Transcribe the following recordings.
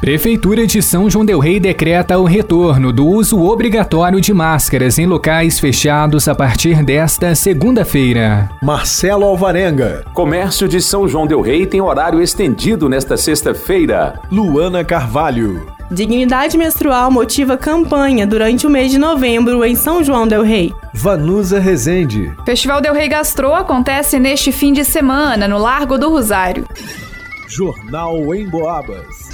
Prefeitura de São João Del Rei decreta o retorno do uso obrigatório de máscaras em locais fechados a partir desta segunda-feira. Marcelo Alvarenga. Comércio de São João Del Rei tem horário estendido nesta sexta-feira. Luana Carvalho. Dignidade menstrual motiva campanha durante o mês de novembro em São João Del Rei. Vanusa Rezende. Festival Del Rei Gastro acontece neste fim de semana no Largo do Rosário. Jornal em Boabas.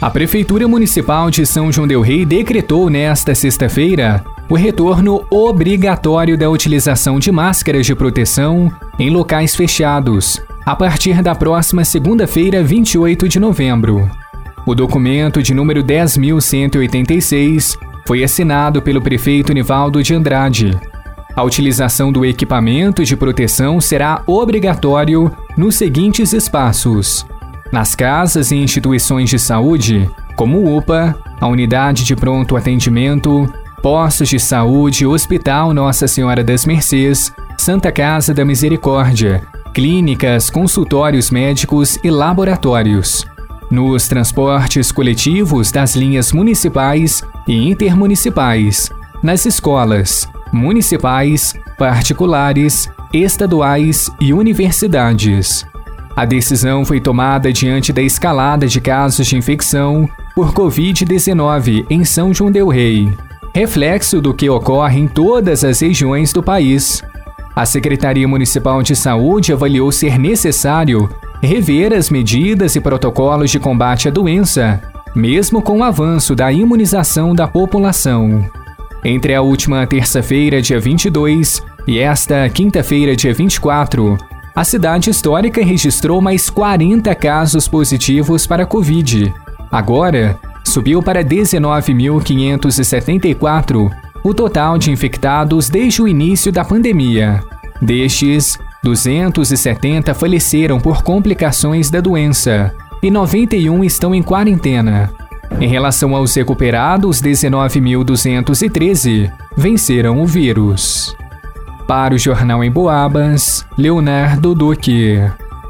A Prefeitura Municipal de São João Del Rei decretou nesta sexta-feira o retorno obrigatório da utilização de máscaras de proteção em locais fechados, a partir da próxima segunda-feira, 28 de novembro. O documento de número 10.186 foi assinado pelo prefeito Nivaldo de Andrade. A utilização do equipamento de proteção será obrigatório nos seguintes espaços: nas casas e instituições de saúde, como UPA, a Unidade de Pronto Atendimento, postos de saúde, Hospital Nossa Senhora das Mercês, Santa Casa da Misericórdia, clínicas, consultórios médicos e laboratórios. Nos transportes coletivos das linhas municipais e intermunicipais, nas escolas, municipais, particulares, estaduais e universidades. A decisão foi tomada diante da escalada de casos de infecção por Covid-19 em São João Del Rei, reflexo do que ocorre em todas as regiões do país. A Secretaria Municipal de Saúde avaliou ser necessário rever as medidas e protocolos de combate à doença, mesmo com o avanço da imunização da população. Entre a última terça-feira, dia 22, e esta quinta-feira, dia 24, a cidade histórica registrou mais 40 casos positivos para a Covid. Agora, subiu para 19.574 o total de infectados desde o início da pandemia. Destes, 270 faleceram por complicações da doença e 91 estão em quarentena. Em relação aos recuperados, 19.213 venceram o vírus. Para o Jornal em Boabas, Leonardo Duque.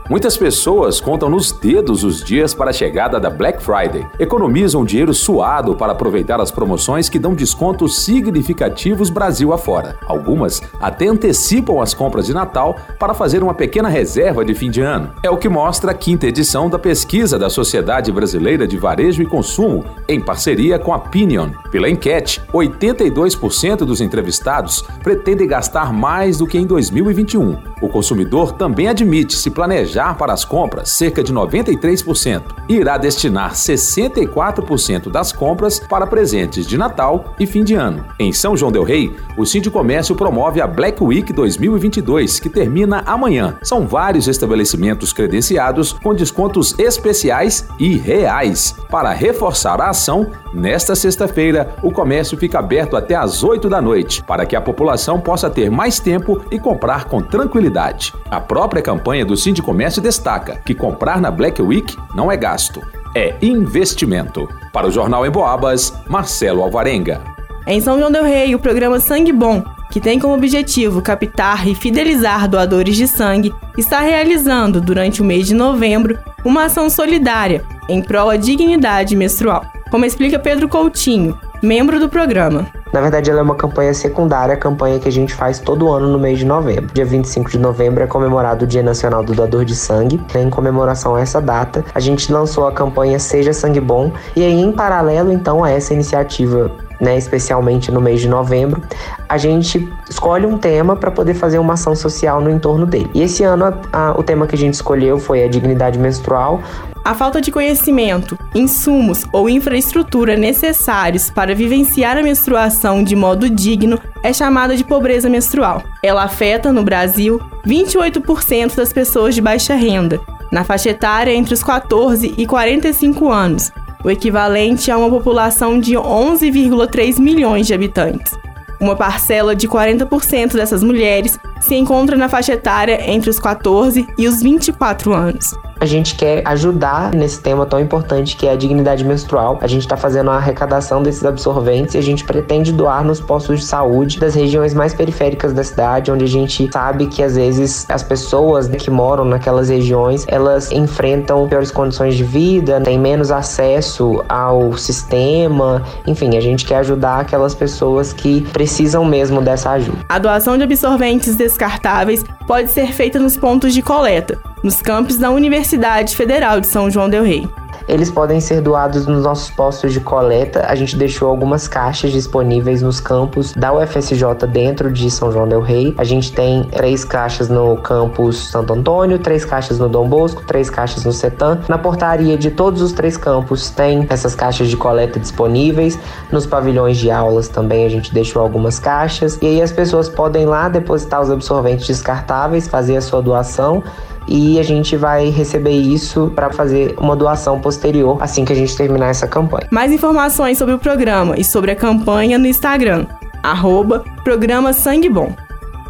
Muitas pessoas contam nos dedos os dias para a chegada da Black Friday. Economizam dinheiro suado para aproveitar as promoções que dão descontos significativos Brasil afora. Algumas até antecipam as compras de Natal para fazer uma pequena reserva de fim de ano. É o que mostra a quinta edição da pesquisa da Sociedade Brasileira de Varejo e Consumo, em parceria com a Pinion. Pela enquete, 82% dos entrevistados pretendem gastar mais do que em 2021. O consumidor também admite se planejar para as compras cerca de 93% e irá destinar 64% das compras para presentes de Natal e fim de ano. Em São João Del Rei, o Sindicomércio promove a Black Week 2022, que termina amanhã. São vários estabelecimentos credenciados com descontos especiais e reais. Para reforçar a ação, nesta sexta-feira, o comércio fica aberto até às 8 da noite, para que a população possa ter mais tempo e comprar com tranquilidade. A própria campanha do Sindicomércio Comércio destaca que comprar na Black Week não é gasto, é investimento. Para o Jornal em Boabas, Marcelo Alvarenga. Em São João del Rei, o programa Sangue Bom, que tem como objetivo captar e fidelizar doadores de sangue, está realizando, durante o mês de novembro, uma ação solidária em prol da dignidade menstrual, como explica Pedro Coutinho, membro do programa. Na verdade, ela é uma campanha secundária, a campanha que a gente faz todo ano no mês de novembro. Dia 25 de novembro é comemorado o Dia Nacional do Doador de Sangue. Em comemoração a essa data, a gente lançou a campanha Seja Sangue Bom e aí, em paralelo, então, a essa iniciativa né, especialmente no mês de novembro, a gente escolhe um tema para poder fazer uma ação social no entorno dele. E esse ano a, a, o tema que a gente escolheu foi a dignidade menstrual. A falta de conhecimento, insumos ou infraestrutura necessários para vivenciar a menstruação de modo digno é chamada de pobreza menstrual. Ela afeta, no Brasil, 28% das pessoas de baixa renda, na faixa etária entre os 14 e 45 anos, o equivalente a uma população de 11,3 milhões de habitantes. Uma parcela de 40% dessas mulheres se encontra na faixa etária entre os 14 e os 24 anos a gente quer ajudar nesse tema tão importante que é a dignidade menstrual. A gente está fazendo a arrecadação desses absorventes e a gente pretende doar nos postos de saúde das regiões mais periféricas da cidade, onde a gente sabe que às vezes as pessoas que moram naquelas regiões elas enfrentam piores condições de vida, têm menos acesso ao sistema. Enfim, a gente quer ajudar aquelas pessoas que precisam mesmo dessa ajuda. A doação de absorventes descartáveis pode ser feita nos pontos de coleta nos campos da Universidade Federal de São João del Rei. Eles podem ser doados nos nossos postos de coleta. A gente deixou algumas caixas disponíveis nos campos da UFSJ dentro de São João del Rei. A gente tem três caixas no campus Santo Antônio, três caixas no Dom Bosco, três caixas no Setan. Na portaria de todos os três campos tem essas caixas de coleta disponíveis. Nos pavilhões de aulas também a gente deixou algumas caixas. E aí as pessoas podem lá depositar os absorventes descartáveis, fazer a sua doação e a gente vai receber isso para fazer uma doação posterior assim que a gente terminar essa campanha. Mais informações sobre o programa e sobre a campanha no Instagram, arroba Programa Sangue Bom.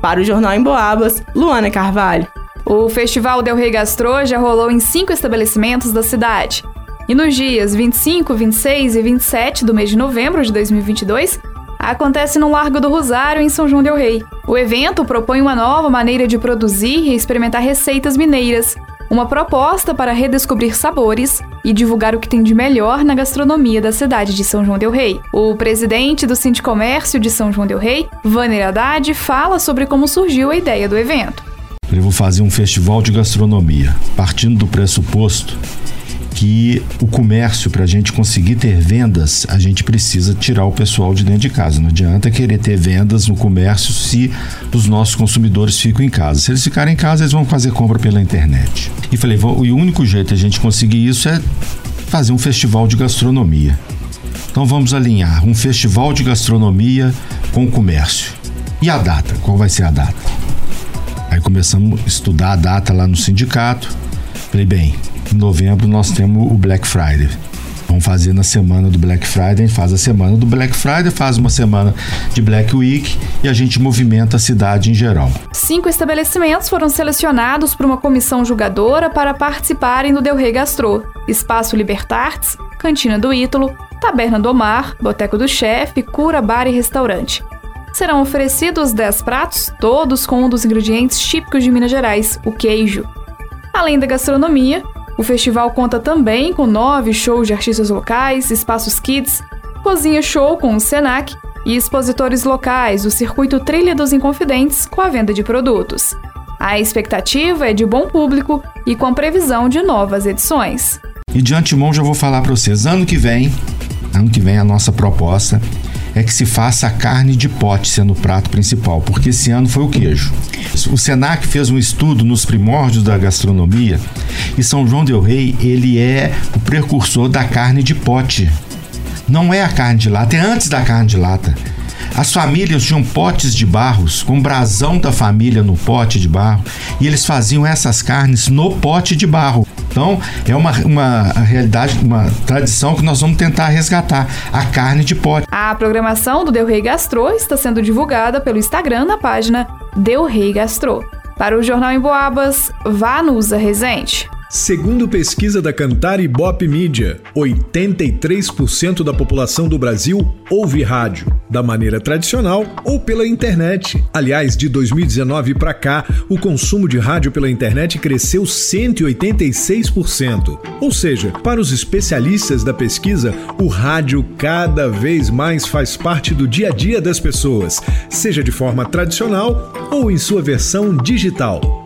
Para o Jornal em Boabas, Luana Carvalho. O Festival Del Rey Gastro já rolou em cinco estabelecimentos da cidade. E nos dias 25, 26 e 27 do mês de novembro de 2022, acontece no Largo do Rosário, em São João Del Rei. O evento propõe uma nova maneira de produzir e experimentar receitas mineiras, uma proposta para redescobrir sabores e divulgar o que tem de melhor na gastronomia da cidade de São João del Rei. O presidente do Sindicomércio de São João del Rei, Vanner Haddad, fala sobre como surgiu a ideia do evento. Eu vou fazer um festival de gastronomia, partindo do pressuposto que o comércio, para a gente conseguir ter vendas, a gente precisa tirar o pessoal de dentro de casa. Não adianta querer ter vendas no comércio se os nossos consumidores ficam em casa. Se eles ficarem em casa, eles vão fazer compra pela internet. E falei, e o único jeito a gente conseguir isso é fazer um festival de gastronomia. Então vamos alinhar um festival de gastronomia com o comércio. E a data? Qual vai ser a data? Aí começamos a estudar a data lá no sindicato. Falei, bem, em novembro nós temos o Black Friday. Vamos fazer na semana do Black Friday, a gente faz a semana do Black Friday, faz uma semana de Black Week e a gente movimenta a cidade em geral. Cinco estabelecimentos foram selecionados por uma comissão julgadora para participarem do Del Rey Gastro. Espaço Libertartes, Cantina do Ítalo, Taberna do Mar, Boteco do Chefe, Cura Bar e Restaurante. Serão oferecidos 10 pratos, todos com um dos ingredientes típicos de Minas Gerais, o queijo. Além da gastronomia, o festival conta também com nove shows de artistas locais, espaços kids, cozinha show com o Senac e expositores locais do circuito Trilha dos Inconfidentes com a venda de produtos. A expectativa é de bom público e com previsão de novas edições. E de antemão já vou falar para vocês, ano que vem, ano que vem a nossa proposta é que se faça a carne de pote sendo o prato principal, porque esse ano foi o queijo. O Senac fez um estudo nos primórdios da gastronomia e São João del Rei, ele é o precursor da carne de pote. Não é a carne de lata, é antes da carne de lata. As famílias tinham potes de barros, com brasão da família no pote de barro, e eles faziam essas carnes no pote de barro. Então, é uma, uma realidade, uma tradição que nós vamos tentar resgatar, a carne de pote. A programação do Del Rey Gastro está sendo divulgada pelo Instagram na página Del Rey Gastro. Para o Jornal em Boabas, Vanusa Resente. Segundo pesquisa da Cantar e Bop Media, 83% da população do Brasil ouve rádio, da maneira tradicional ou pela internet. Aliás, de 2019 para cá, o consumo de rádio pela internet cresceu 186%. Ou seja, para os especialistas da pesquisa, o rádio cada vez mais faz parte do dia a dia das pessoas, seja de forma tradicional ou em sua versão digital.